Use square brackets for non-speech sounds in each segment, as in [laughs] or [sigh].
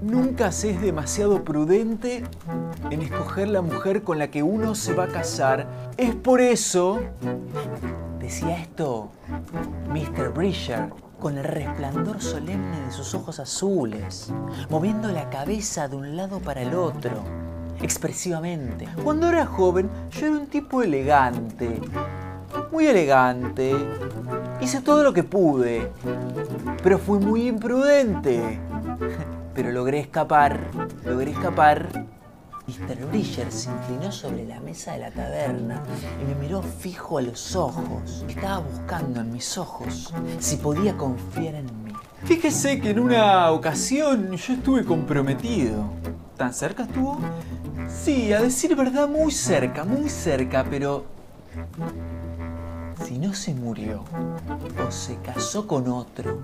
Nunca se es demasiado prudente en escoger la mujer con la que uno se va a casar. Es por eso, decía esto Mr. Bridger, con el resplandor solemne de sus ojos azules, moviendo la cabeza de un lado para el otro, expresivamente. Cuando era joven, yo era un tipo elegante, muy elegante. Hice todo lo que pude, pero fui muy imprudente. [laughs] Pero logré escapar, logré escapar. Mr. Bridger se inclinó sobre la mesa de la taberna y me miró fijo a los ojos. Estaba buscando en mis ojos si podía confiar en mí. Fíjese que en una ocasión yo estuve comprometido. ¿Tan cerca estuvo? Sí, a decir verdad, muy cerca, muy cerca, pero si no se murió o se casó con otro,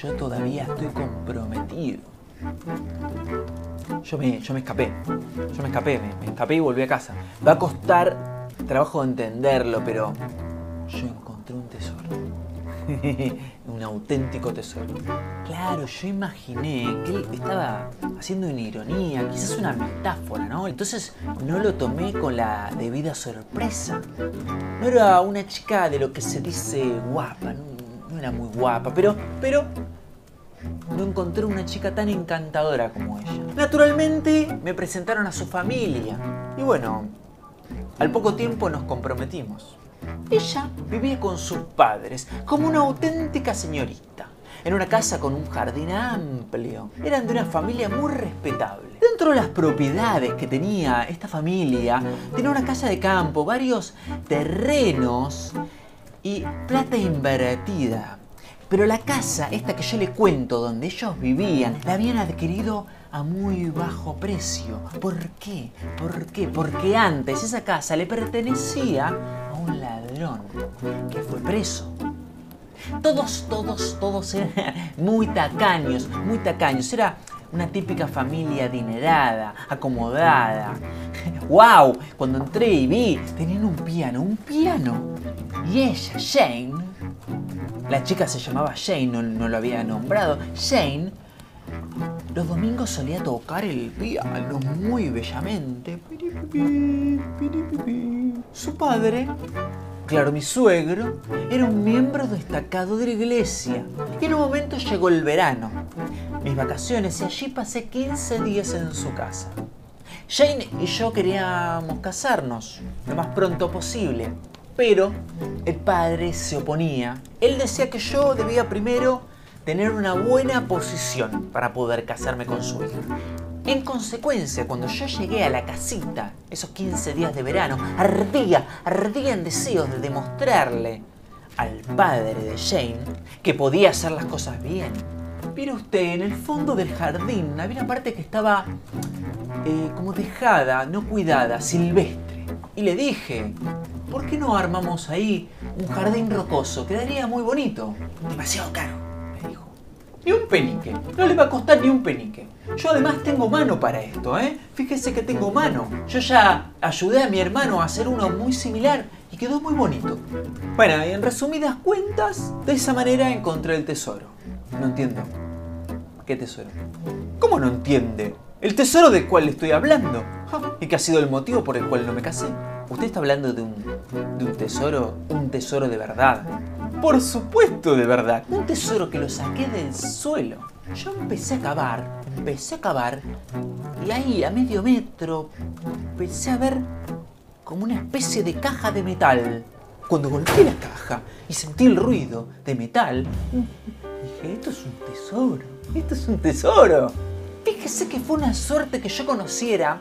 yo todavía estoy comprometido. Yo me, yo me escapé, yo me escapé, me, me escapé y volví a casa. Va a costar trabajo entenderlo, pero yo encontré un tesoro. [laughs] un auténtico tesoro. Claro, yo imaginé que él estaba haciendo una ironía, quizás una metáfora, ¿no? Entonces no lo tomé con la debida sorpresa. No era una chica de lo que se dice guapa, no, no era muy guapa, pero, pero no encontré una chica tan encantadora como ella. Naturalmente me presentaron a su familia y bueno, al poco tiempo nos comprometimos. Ella vivía con sus padres como una auténtica señorita, en una casa con un jardín amplio. Eran de una familia muy respetable. Dentro de las propiedades que tenía esta familia, tenía una casa de campo, varios terrenos y plata invertida. Pero la casa, esta que yo le cuento, donde ellos vivían, la habían adquirido a muy bajo precio. ¿Por qué? ¿Por qué? Porque antes esa casa le pertenecía un ladrón que fue preso. Todos, todos, todos eran [laughs] muy tacaños, muy tacaños. Era una típica familia adinerada, acomodada. [laughs] ¡Wow! Cuando entré y vi, tenían un piano, un piano. Y ella, Jane, la chica se llamaba Jane, no, no lo había nombrado. Jane los domingos solía tocar el piano muy bellamente. Su padre, claro, mi suegro, era un miembro destacado de la iglesia. Y en un momento llegó el verano, mis vacaciones, y allí pasé 15 días en su casa. Jane y yo queríamos casarnos lo más pronto posible, pero el padre se oponía. Él decía que yo debía primero tener una buena posición para poder casarme con su hija. En consecuencia, cuando yo llegué a la casita, esos 15 días de verano, ardía, ardía en deseos de demostrarle al padre de Jane que podía hacer las cosas bien. Pero usted, en el fondo del jardín había una parte que estaba eh, como dejada, no cuidada, silvestre. Y le dije, ¿por qué no armamos ahí un jardín rocoso? Quedaría muy bonito. Demasiado caro. Ni un penique, no le va a costar ni un penique. Yo además tengo mano para esto, ¿eh? Fíjese que tengo mano. Yo ya ayudé a mi hermano a hacer uno muy similar y quedó muy bonito. Bueno, y en resumidas cuentas, de esa manera encontré el tesoro. No entiendo. ¿Qué tesoro? ¿Cómo no entiende? El tesoro del cual estoy hablando. Y que ha sido el motivo por el cual no me casé. Usted está hablando de un, de un tesoro, un tesoro de verdad. Por supuesto de verdad. Un tesoro que lo saqué del suelo. Yo empecé a cavar, empecé a cavar y ahí a medio metro empecé a ver como una especie de caja de metal. Cuando golpeé la caja y sentí el ruido de metal, dije, esto es un tesoro, esto es un tesoro. Fíjese que fue una suerte que yo conociera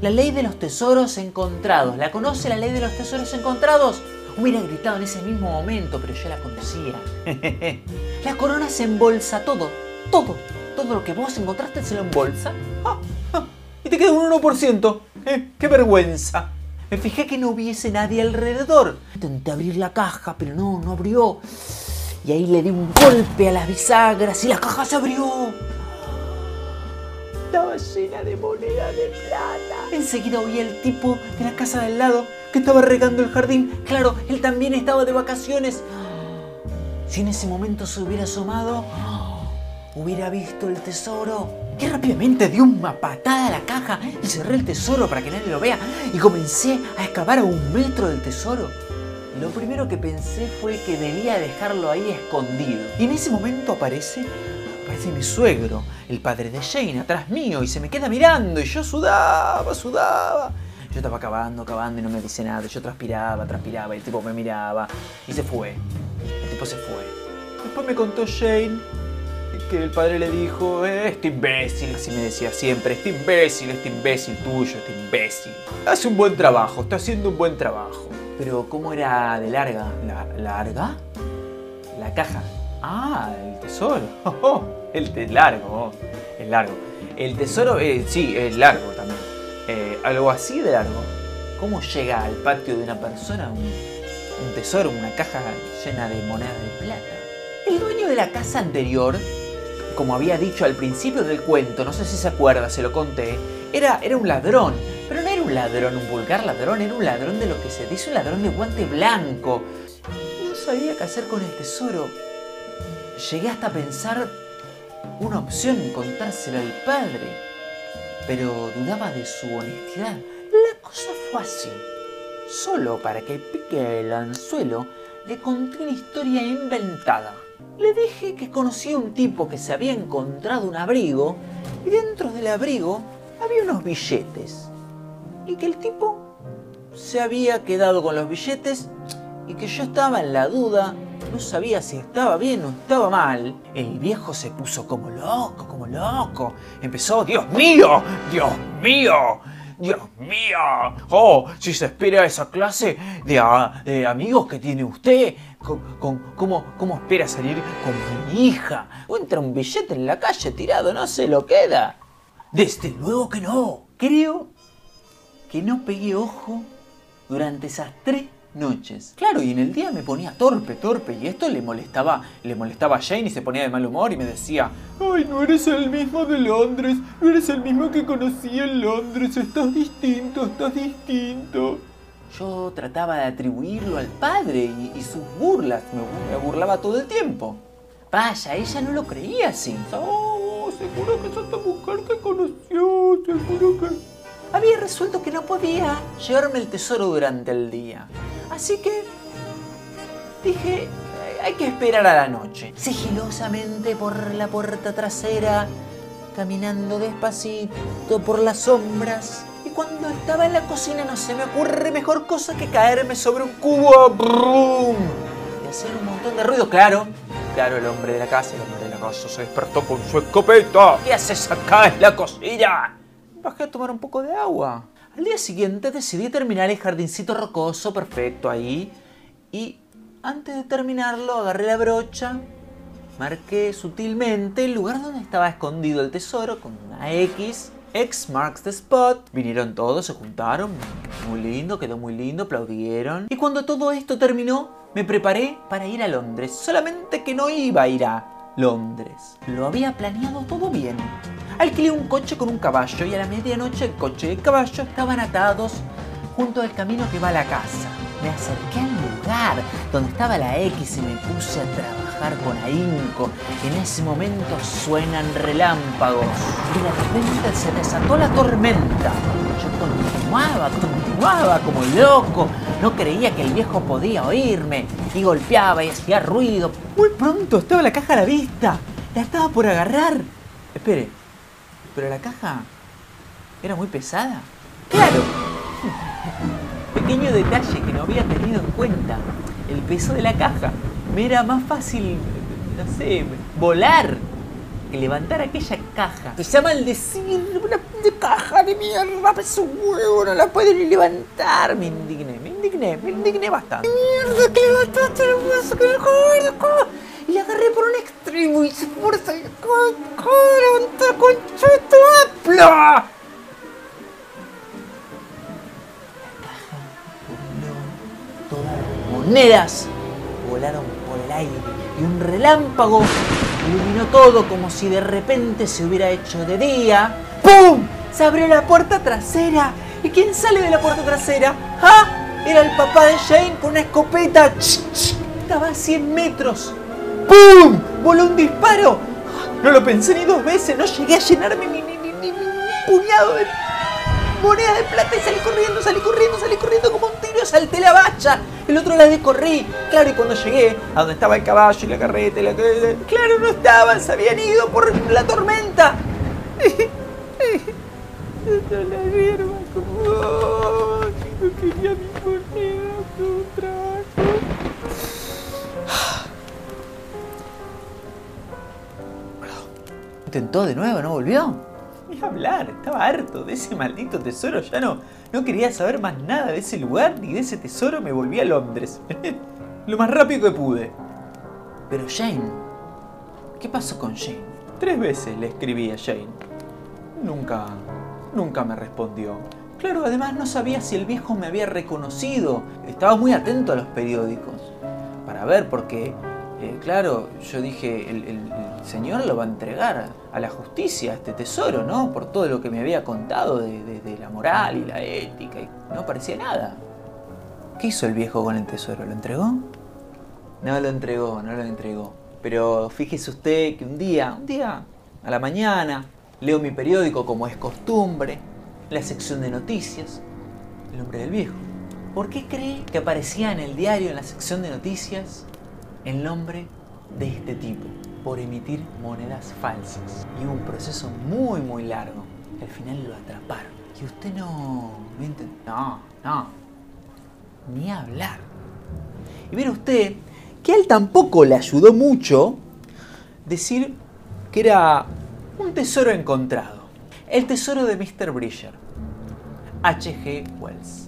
la ley de los tesoros encontrados. ¿La conoce la ley de los tesoros encontrados? Hubiera gritado en ese mismo momento, pero yo la conocía. [laughs] la corona se embolsa todo, todo. Todo lo que vos encontraste se lo embolsa. Ah, ah, y te queda un 1%. Eh, ¡Qué vergüenza! Me fijé que no hubiese nadie alrededor. Intenté abrir la caja, pero no, no abrió. Y ahí le di un golpe a las bisagras y la caja se abrió. Estaba llena de moneda de plata. Enseguida oí al tipo de la casa del lado que estaba regando el jardín. Claro, él también estaba de vacaciones. Si en ese momento se hubiera asomado, hubiera visto el tesoro. Que rápidamente dio una patada a la caja y cerré el tesoro para que nadie lo vea. Y comencé a excavar a un metro del tesoro. Lo primero que pensé fue que debía dejarlo ahí escondido. Y en ese momento aparece, aparece mi suegro, el padre de Jane, atrás mío, y se me queda mirando. Y yo sudaba, sudaba. Yo estaba cavando, cavando y no me dice nada. Yo transpiraba, transpiraba y el tipo me miraba y se fue. El tipo se fue. Después me contó Jane que el padre le dijo, eh, este imbécil, así me decía siempre, este imbécil, este imbécil tuyo, este imbécil. Hace un buen trabajo, está haciendo un buen trabajo. Pero ¿cómo era de larga? ¿La, ¿Larga? La caja. Ah, el tesoro. [laughs] el te largo, el largo. El tesoro, eh, sí, es largo también. Eh, algo así de largo. ¿Cómo llega al patio de una persona un, tesoro, una caja llena de monedas de plata? El dueño de la casa anterior como había dicho al principio del cuento, no sé si se acuerda, se lo conté, era, era un ladrón. Pero no era un ladrón, un vulgar ladrón, era un ladrón de lo que se dice un ladrón de guante blanco. No sabía qué hacer con el tesoro. Llegué hasta pensar una opción, contárselo al padre. Pero dudaba de su honestidad. La cosa fue así. Solo para que pique el anzuelo, le conté una historia inventada. Le dije que conocía un tipo que se había encontrado un abrigo y dentro del abrigo había unos billetes. Y que el tipo se había quedado con los billetes y que yo estaba en la duda, no sabía si estaba bien o estaba mal. El viejo se puso como loco, como loco. Empezó, Dios mío, Dios mío. Dios mío, oh, si se espera esa clase de, amigos que tiene usted, con, ¿cómo, ¿cómo espera salir con mi hija? O entra un billete en la calle tirado, no se lo queda. Desde luego que no. Creo que no pegué ojo durante esas tres noches. Claro, y en el día me ponía torpe, torpe, y esto le molestaba, le molestaba a Jane y se ponía de mal humor y me decía, ay, no eres el mismo de Londres, no eres el mismo que conocí en Londres, estás distinto, estás distinto. Yo trataba de atribuirlo al padre y, sus burlas, me, burlaba todo el tiempo. Vaya, ella no lo creía así. Oh, seguro que esa mujer te conoció, seguro que había resuelto que no podía llevarme el tesoro durante el día. Así que dije, hay que esperar a la noche. Sigilosamente por la puerta trasera, caminando despacito por las sombras. Y cuando estaba en la cocina no se me ocurre mejor cosa que caerme sobre un cubo ¡brum! y hacer un montón de ruido. Claro, claro, el hombre de la casa, el hombre de la casa se despertó con su escopeta. ¿Qué haces acá en la cocina? bajé a tomar un poco de agua. Al día siguiente decidí terminar el jardincito rocoso perfecto ahí y antes de terminarlo agarré la brocha, marqué sutilmente el lugar donde estaba escondido el tesoro con una X. X marks the spot. Vinieron todos, se juntaron, muy lindo, quedó muy lindo, aplaudieron. Y cuando todo esto terminó, me preparé para ir a Londres. Solamente que no iba a ir a Londres. Lo había planeado todo bien. Alquilé un coche con un caballo y a la medianoche el coche y el caballo estaban atados junto al camino que va a la casa. Me acerqué al lugar donde estaba la X y me puse a trabajar con ahínco. En ese momento suenan relámpagos y de repente se desató la tormenta. Yo continuaba, continuaba como loco. No creía que el viejo podía oírme y golpeaba y hacía ruido. Muy pronto estaba la caja a la vista. La estaba por agarrar. Espere, pero la caja era muy pesada. ¡Claro! [laughs] Pequeño detalle que no había tenido en cuenta. El peso de la caja. Me era más fácil, no sé, volar que levantar aquella caja. Se llama el decir, una caja de mierda, peso huevo, no la puede ni levantar. Me indigné, me indigné, me indigné bastante. ¡Mierda, que levantaste el hueso, que y le agarré por un extremo y se fuerza apla. Todas las monedas volaron por el aire y un relámpago iluminó todo como si de repente se hubiera hecho de día. ¡Pum! Se abrió la puerta trasera. ¿Y quién sale de la puerta trasera? ¡Ah! Era el papá de Jane con una escopeta. Estaba a 100 metros. ¡Pum! Voló un disparo. No lo pensé ni dos veces. No llegué a llenarme mi, mi- mi puñado de moneda de plata y salí corriendo, salí corriendo, salí corriendo como un tiro. Salté la bacha. El otro la descorrí. Claro, y cuando llegué a donde estaba el caballo y la carreta y la... Claro, no estaban. Se habían ido por la tormenta. [laughs] la hierba como... ¡Ay, no quería mi moneda, fue Intentó de nuevo, ¿no volvió? Ni hablar, estaba harto de ese maldito tesoro, ya no, no quería saber más nada de ese lugar ni de ese tesoro, me volví a Londres. [laughs] Lo más rápido que pude. Pero Jane, ¿qué pasó con Jane? Tres veces le escribí a Jane. Nunca, nunca me respondió. Claro, además no sabía si el viejo me había reconocido. Estaba muy atento a los periódicos para ver porque, eh, claro, yo dije, el, señor lo va a entregar a la justicia, este tesoro, ¿no? Por todo lo que me había contado de, la moral y la ética. Y no parecía nada. ¿Qué hizo el viejo con el tesoro? ¿Lo entregó? No lo entregó, no lo entregó. Pero fíjese usted que un día, un día, a la mañana, leo mi periódico como es costumbre, la sección de noticias, el nombre del viejo. ¿Por qué cree que aparecía en el diario, en la sección de noticias, el nombre de este tipo? Por emitir monedas falsas. Y hubo un proceso muy, muy largo. Al final lo atraparon. Y usted no... No, no. Ni hablar. Y mire usted que a él tampoco le ayudó mucho decir que era un tesoro encontrado. El tesoro de Mr. Bridger. H.G. Wells.